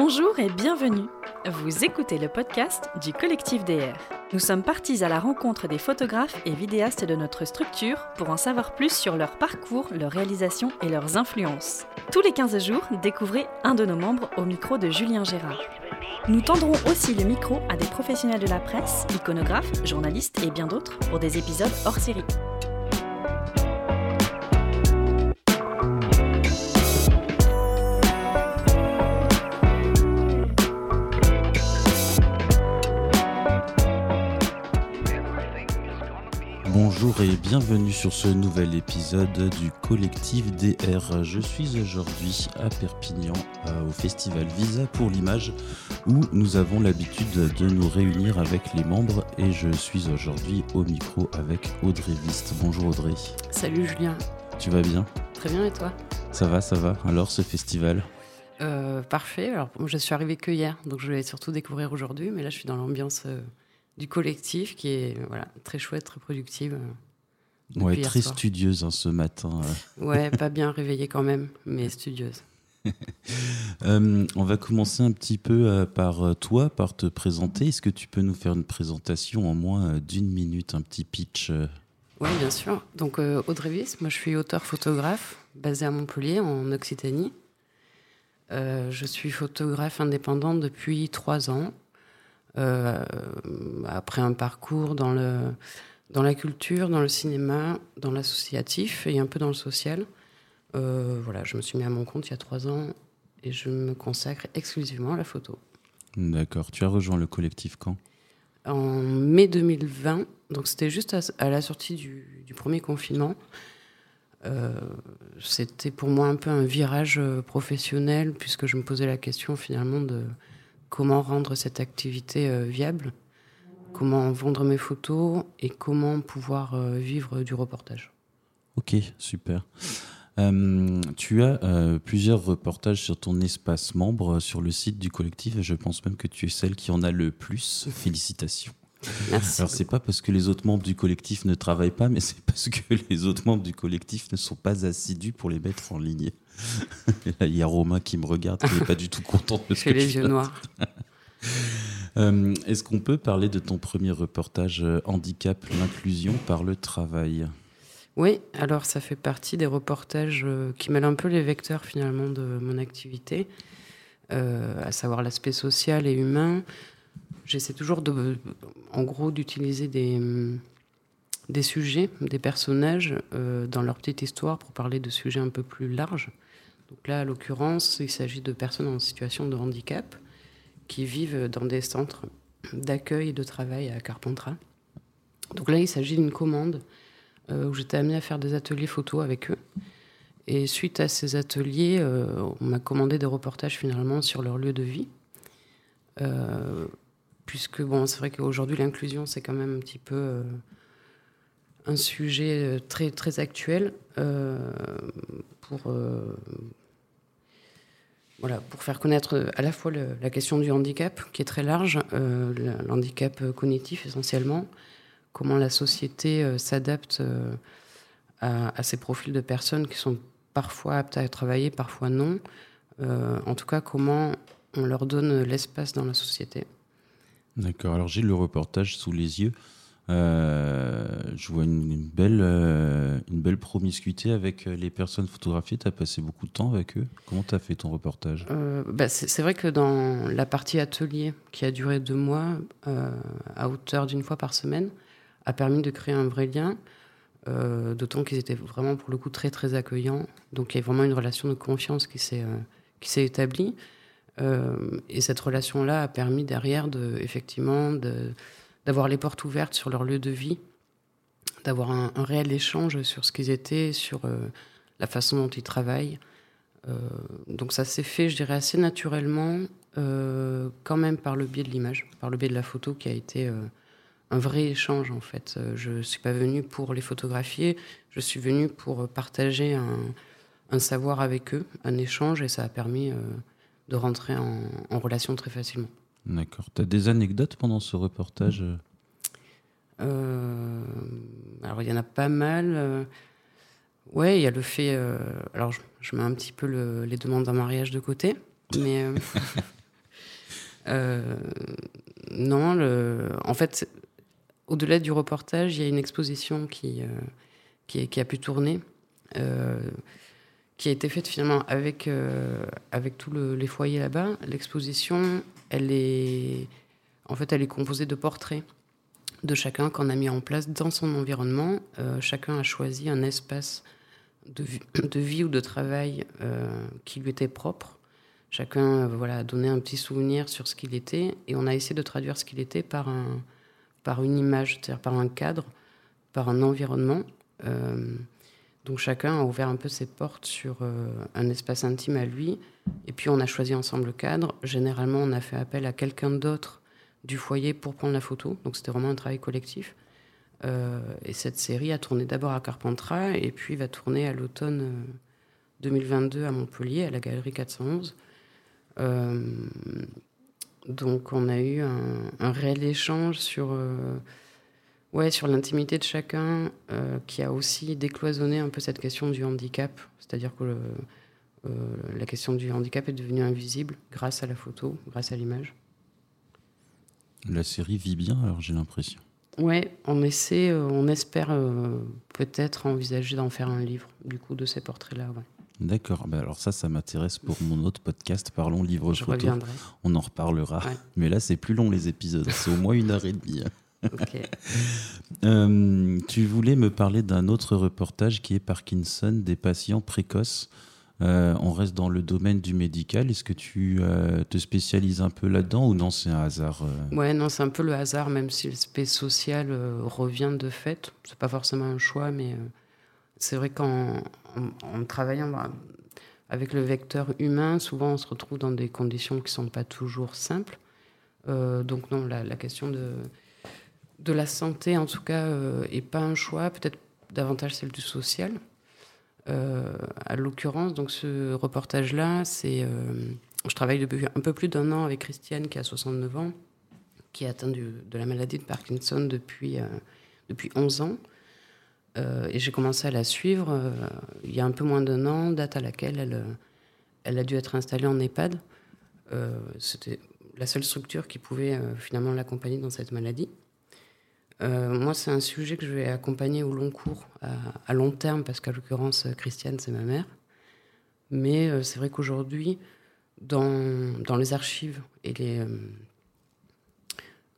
Bonjour et bienvenue. Vous écoutez le podcast du collectif DR. Nous sommes partis à la rencontre des photographes et vidéastes de notre structure pour en savoir plus sur leur parcours, leurs réalisations et leurs influences. Tous les 15 jours, découvrez un de nos membres au micro de Julien Gérard. Nous tendrons aussi le micro à des professionnels de la presse, iconographes, journalistes et bien d'autres pour des épisodes hors série. Bienvenue sur ce nouvel épisode du collectif DR. Je suis aujourd'hui à Perpignan euh, au festival Visa pour l'image où nous avons l'habitude de nous réunir avec les membres et je suis aujourd'hui au micro avec Audrey Vist. Bonjour Audrey. Salut Julien. Tu vas bien? Très bien et toi? Ça va, ça va. Alors ce festival? Euh, Parfait. Alors je suis arrivée que hier, donc je vais surtout découvrir aujourd'hui, mais là je suis dans l'ambiance... Euh, du collectif qui est voilà, très chouette, très productive. Euh, ouais, très studieuse hein, ce matin. Euh. Ouais, pas bien réveillée quand même, mais studieuse. Euh, on va commencer un petit peu par toi, par te présenter. Est-ce que tu peux nous faire une présentation en moins d'une minute, un petit pitch Oui, bien sûr. Donc Audrey Viss, moi je suis auteur-photographe basé à Montpellier, en Occitanie. je suis photographe indépendante depuis trois ans. Euh, après un parcours dans, le, dans la culture, dans le cinéma, dans l'associatif et un peu dans le social. Euh, voilà, je me suis mis à mon compte il y a trois ans et je me consacre exclusivement à la photo. D'accord. Tu as rejoint le collectif quand? En mai 2020. Donc c'était juste à, la sortie du, du premier confinement. Euh, c'était pour moi un peu un virage professionnel puisque je me posais la question finalement de comment rendre cette activité euh, viable, comment vendre mes photos et comment pouvoir euh, vivre du reportage. Ok, super. Euh, tu as plusieurs reportages sur ton espace membre sur le site du collectif et je pense même que tu es celle qui en a le plus. Félicitations. Merci. Alors c'est pas parce que les autres membres du collectif ne travaillent pas, mais c'est parce que les autres membres du collectif ne sont pas assidus pour les mettre en ligne. Là, il y a Romain qui me regarde, qui n'est pas du tout content de ce que les yeux noirs. Euh, est-ce qu'on peut parler de ton premier reportage euh, handicap, l'inclusion par le travail? Oui, alors ça fait partie des reportages euh, qui mêlent un peu les vecteurs finalement de mon activité, à savoir l'aspect social et humain, J'essaie toujours, en gros, d'utiliser des, des sujets, des personnages dans leur petite histoire pour parler de sujets un peu plus larges. Donc là, à l'occurrence, il s'agit de personnes en situation de handicap qui vivent dans des centres d'accueil et de travail à Carpentras. Donc là, il s'agit d'une commande euh, où j'étais amenée à faire des ateliers photos avec eux. Et suite à ces ateliers, euh, on m'a commandé des reportages finalement sur leur lieu de vie puisque bon, c'est vrai qu'aujourd'hui l'inclusion c'est quand même un petit peu euh, un sujet euh, très très actuel euh, pour voilà pour faire connaître à la fois la question du handicap qui est très large, l'handicap cognitif essentiellement, comment la société s'adapte à, ces profils de personnes qui sont parfois aptes à travailler, parfois non. en tout cas, comment on leur donne l'espace dans la société. D'accord. Alors j'ai le reportage sous les yeux. Euh, je vois une, belle, euh, une belle promiscuité avec euh, les personnes photographiées. Tu as passé beaucoup de temps avec eux. Comment tu as fait ton reportage? Bah C'est vrai que dans la partie atelier, qui a duré deux mois, à hauteur d'une fois par semaine, a permis de créer un vrai lien. D'autant qu'ils étaient vraiment, pour le coup, très, très accueillants. Donc il y a vraiment une relation de confiance qui s'est établie. Et cette relation-là a permis derrière, de, effectivement, d'avoir les portes ouvertes sur leur lieu de vie, d'avoir un, réel échange sur ce qu'ils étaient, sur euh, la façon dont ils travaillent. Euh, donc ça s'est fait, je dirais, assez naturellement, quand même par le biais de l'image, par le biais de la photo qui a été un vrai échange en fait. Je ne suis pas venue pour les photographier, je suis venue pour partager un savoir avec eux, un échange, et ça a permis de rentrer en, relation très facilement. D'accord. Tu as des anecdotes pendant ce reportage euh, Alors, il y en a pas mal. Euh, ouais, il y a le fait. Euh, alors, je, mets un petit peu les demandes d'un mariage de côté, mais non, le... en fait, au-delà du reportage, il y a une exposition qui, qui, a pu tourner, qui a été faite finalement avec, avec tous les foyers là-bas. L'exposition, elle est, en fait, elle est composée de portraits de chacun qu'on a mis en place dans son environnement. Euh, chacun a choisi un espace de vie, ou de travail euh, qui lui était propre. Chacun euh, voilà, a donné un petit souvenir sur ce qu'il était et on a essayé de traduire ce qu'il était par, un, par une image, c'est-à-dire par un cadre, par un environnement. Donc chacun a ouvert un peu ses portes sur un espace intime à lui et puis on a choisi ensemble le cadre. Généralement, on a fait appel à quelqu'un d'autre du foyer pour prendre la photo. Donc c'était vraiment un travail collectif. Euh, et cette série a tourné d'abord à Carpentras et puis va tourner à l'automne 2022 euh, à Montpellier, à la galerie 411. Euh, donc on a eu un, réel échange sur, ouais, sur l'intimité de chacun qui a aussi décloisonné un peu cette question du handicap. C'est-à-dire que la question du handicap est devenue invisible grâce à la photo, grâce à l'image. La série vit bien, alors j'ai l'impression. Ouais, on essaie, euh, on espère euh, peut-être envisager d'en faire un livre, du coup, de ces portraits-là. D'accord. Bah, alors ça, ça m'intéresse pour mon autre podcast, Parlons livre Je photo. On en reparlera. Mais là, c'est plus long les épisodes. C'est au moins une heure et demie. Euh, tu voulais me parler d'un autre reportage qui est Parkinson des patients précoces. Euh, on reste dans le domaine du médical. Est-ce que tu euh, te spécialises un peu là-dedans ou non, c'est un hasard Ouais, non, c'est un peu le hasard, même si l'aspect social revient de fait. C'est pas forcément un choix, mais c'est vrai qu'en en, travaillant bah, avec le vecteur humain, souvent on se retrouve dans des conditions qui sont pas toujours simples. donc non, la, la, question de, de la santé, en tout cas, est pas un choix, peut-être davantage celle du social. Euh, à l'occurrence, donc ce reportage-là, c'est, euh, je travaille depuis un peu plus d'un an avec Christiane qui a 69 ans, qui est atteinte de la maladie de Parkinson depuis, euh, depuis 11 ans. et j'ai commencé à la suivre il y a un peu moins d'un an, date à laquelle elle, elle a dû être installée en EHPAD. C'était la seule structure qui pouvait finalement l'accompagner dans cette maladie. Euh, moi, c'est un sujet que je vais accompagner au long cours, à, long terme, parce qu'à l'occurrence, Christiane, c'est ma mère. Mais euh, c'est vrai qu'aujourd'hui, dans, dans, les archives et les, euh,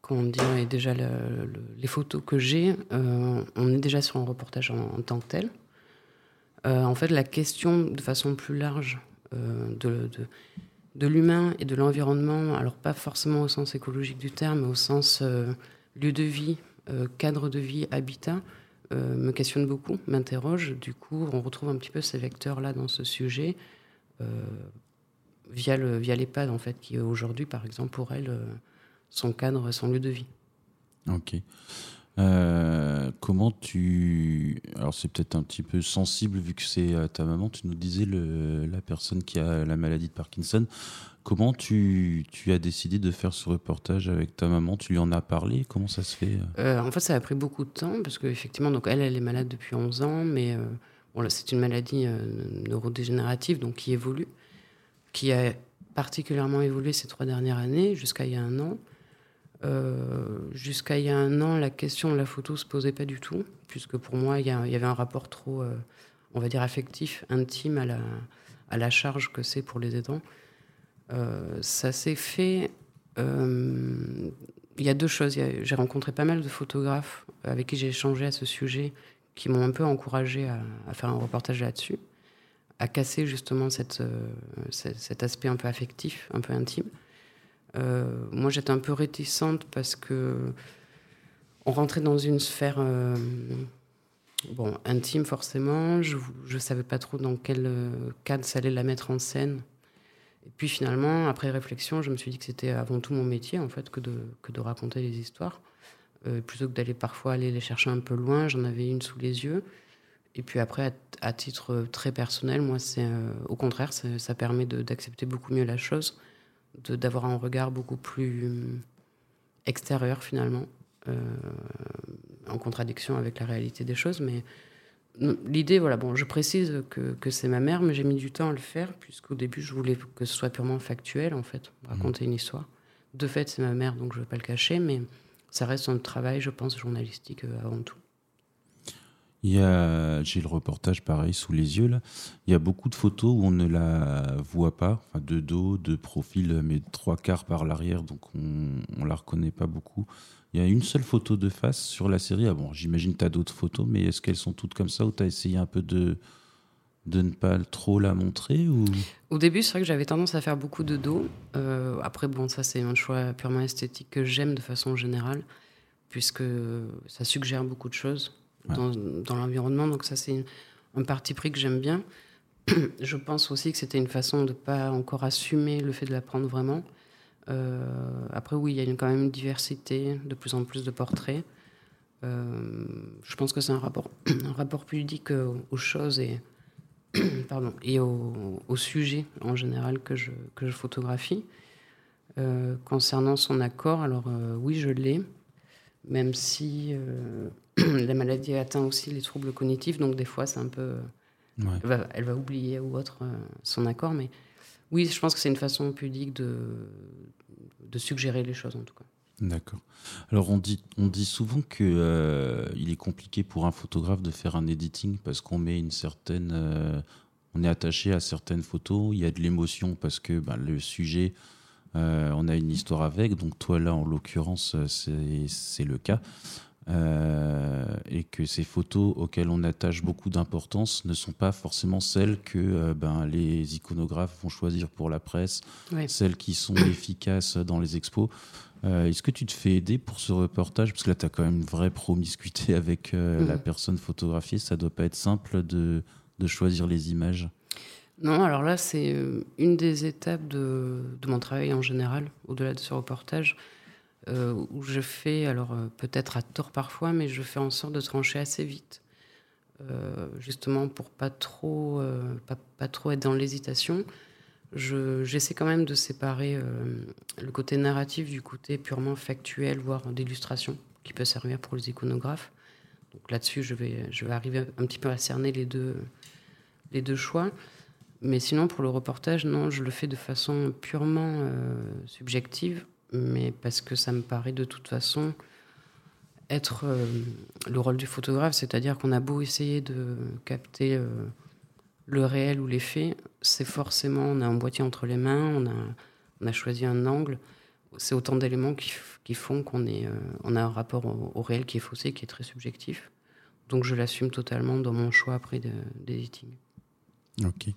comment dire, et déjà les photos que j'ai, on est déjà sur un reportage en, tant que tel. en fait, la question de façon plus large de, de, de l'humain et de l'environnement, alors pas forcément au sens écologique du terme, mais au sens lieu de vie, euh, cadre de vie, habitat, euh, me questionne beaucoup, m'interroge. Du coup, on retrouve un petit peu ces vecteurs-là dans ce sujet euh, via le via l'EHPAD, en fait, qui aujourd'hui, par exemple, pour elle, son cadre, son lieu de vie. Ok. Comment tu. Alors, c'est peut-être un petit peu sensible vu que c'est ta maman. Tu nous disais le, la personne qui a la maladie de Parkinson. Comment tu, as décidé de faire ce reportage avec ta maman? Tu lui en as parlé? Comment ça se fait euh, En fait, ça a pris beaucoup de temps parce qu'effectivement, elle, elle est malade depuis 11 ans, mais euh, c'est une maladie euh, neurodégénérative donc qui évolue, qui a particulièrement évolué ces trois dernières années, jusqu'à il y a un an. Jusqu'à il y a un an, la question de la photo se posait pas du tout, puisque pour moi, il y, avait un rapport trop, on va dire, affectif, intime à la, charge que c'est pour les aidants. Euh, ça s'est fait. Euh, il y a deux choses. J'ai rencontré pas mal de photographes avec qui j'ai échangé à ce sujet, qui m'ont un peu encouragé à, faire un reportage là-dessus, à casser justement euh, cet aspect un peu affectif, un peu intime. Moi, j'étais un peu réticente parce que on rentrait dans une sphère bon, intime forcément. Je ne savais pas trop dans quel cadre ça allait la mettre en scène. Et puis finalement, après réflexion, je me suis dit que c'était avant tout mon métier, en fait, que de, que de raconter les histoires. Euh, plutôt que d'aller parfois aller les chercher un peu loin, j'en avais une sous les yeux. Et puis après, à, titre très personnel, moi, c'est euh, au contraire, ça, permet d'accepter beaucoup mieux la chose, d'avoir un regard beaucoup plus hum, extérieur finalement, euh, en contradiction avec la réalité des choses. Mais L'idée, voilà, bon, je précise que, que c'est ma mère, mais j'ai mis du temps à le faire, puisqu'au début, je voulais que ce soit purement factuel, en fait, raconter une histoire. de fait, c'est ma mère, donc je ne vais pas le cacher, mais ça reste un travail, je pense, journalistique avant tout. J'ai le reportage pareil sous les yeux là. Il y a beaucoup de photos où on ne la voit pas, enfin, de dos, de profil, mais trois quarts par l'arrière, donc on, on la reconnaît pas beaucoup. Il y a une seule photo de face sur la série. Ah bon, j'imagine que tu as d'autres photos, mais est-ce qu'elles sont toutes comme ça ou tu as essayé un peu de, de ne pas trop la montrer. Au début, c'est vrai que j'avais tendance à faire beaucoup de dos. Euh, après, bon, ça c'est un choix purement esthétique que j'aime de façon générale, puisque ça suggère beaucoup de choses dans, l'environnement. Donc ça, c'est un parti pris que j'aime bien. Je pense aussi que c'était une façon de ne pas encore assumer le fait de la prendre vraiment. Euh, après, oui, il y a une, quand même une diversité, de plus en plus de portraits. Euh, je pense que c'est un rapport, rapport plus ludique aux choses et, pardon, et au, au, sujet en général que je, que je photographie. Euh, concernant son accord, alors oui, je l'ai, même si la maladie atteint aussi les troubles cognitifs, donc des fois c'est un peu. Elle, va, elle, va, oublier ou autre son accord, mais oui, je pense que c'est une façon pudique de, de suggérer les choses en tout cas. D'accord. Alors on dit, on dit souvent que euh, il est compliqué pour un photographe de faire un editing parce qu'on met une certaine, euh, on est attaché à certaines photos, il y a de l'émotion parce que ben, le sujet, euh, on a une histoire avec. Donc toi là, en l'occurrence, c'est le cas. Euh, et que ces photos auxquelles on attache beaucoup d'importance ne sont pas forcément celles que euh, ben, les iconographes vont choisir pour la presse, celles qui sont efficaces dans les expos. Euh, est-ce que tu te fais aider pour ce reportage? Parce que là, tu as quand même une vraie promiscuité avec la mhm. personne photographiée. Ça doit pas être simple de, de choisir les images. Non, alors là, c'est une des étapes de, de, mon travail en général, au-delà de ce reportage. Euh, où je fais, alors euh, peut-être à tort parfois, mais je fais en sorte de trancher assez vite, euh, justement pour pas trop, pas, pas, trop être dans l'hésitation. J'essaie quand même de séparer le côté narratif du côté purement factuel, voire d'illustration, qui peut servir pour les iconographes. Donc là-dessus, je vais, je vais arriver un petit peu à cerner les deux, les deux choix. Mais sinon, pour le reportage, non, je le fais de façon purement subjective mais parce que ça me paraît de toute façon être euh, le rôle du photographe, c'est-à-dire qu'on a beau essayer de capter euh, le réel ou les faits, c'est forcément, on a un boîtier entre les mains, on a, choisi un angle, c'est autant d'éléments qui, font qu'on euh, a un rapport au, réel qui est faussé, qui est très subjectif. Donc je l'assume totalement dans mon choix après d'editing. Ok.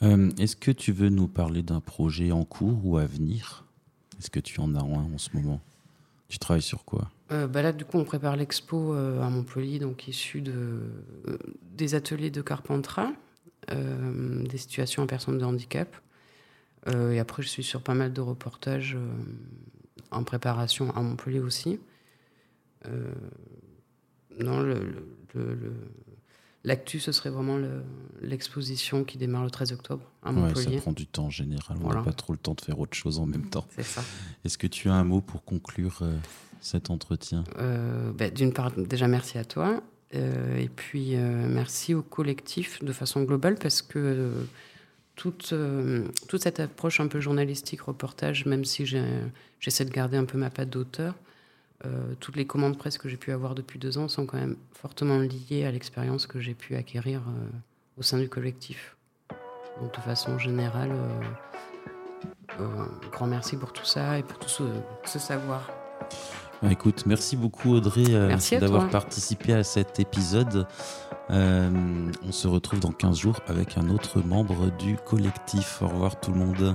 Est-ce que tu veux nous parler d'un projet en cours ou à venir? Est-ce que tu en as un en ce moment? Tu travailles sur quoi? Euh, bah Là, du coup, on prépare l'expo euh, à Montpellier, donc issu de, euh, des ateliers de Carpentras, des situations en personnes de handicap. et après, je suis sur pas mal de reportages en préparation à Montpellier aussi. non, le L'actu, ce serait vraiment l'exposition qui démarre le 13 octobre à Montpellier. ça prend du temps en général. On n'a pas trop le temps de faire autre chose en même temps. C'est ça. Est-ce que tu as un mot pour conclure euh, cet entretien? Euh, ben, D'une part, déjà merci à toi. Euh, et puis merci au collectif de façon globale parce que toute, toute cette approche un peu journalistique, reportage, même si j'essaie de garder un peu ma patte d'auteur, euh, toutes les commandes presse que j'ai pu avoir depuis deux ans sont quand même fortement liées à l'expérience que j'ai pu acquérir euh, au sein du collectif. Donc de façon générale, euh, grand merci pour tout ça et pour tout ce, savoir. Bah, écoute, merci beaucoup Audrey d'avoir participé à cet épisode. on se retrouve dans 15 jours avec un autre membre du collectif. Au revoir tout le monde.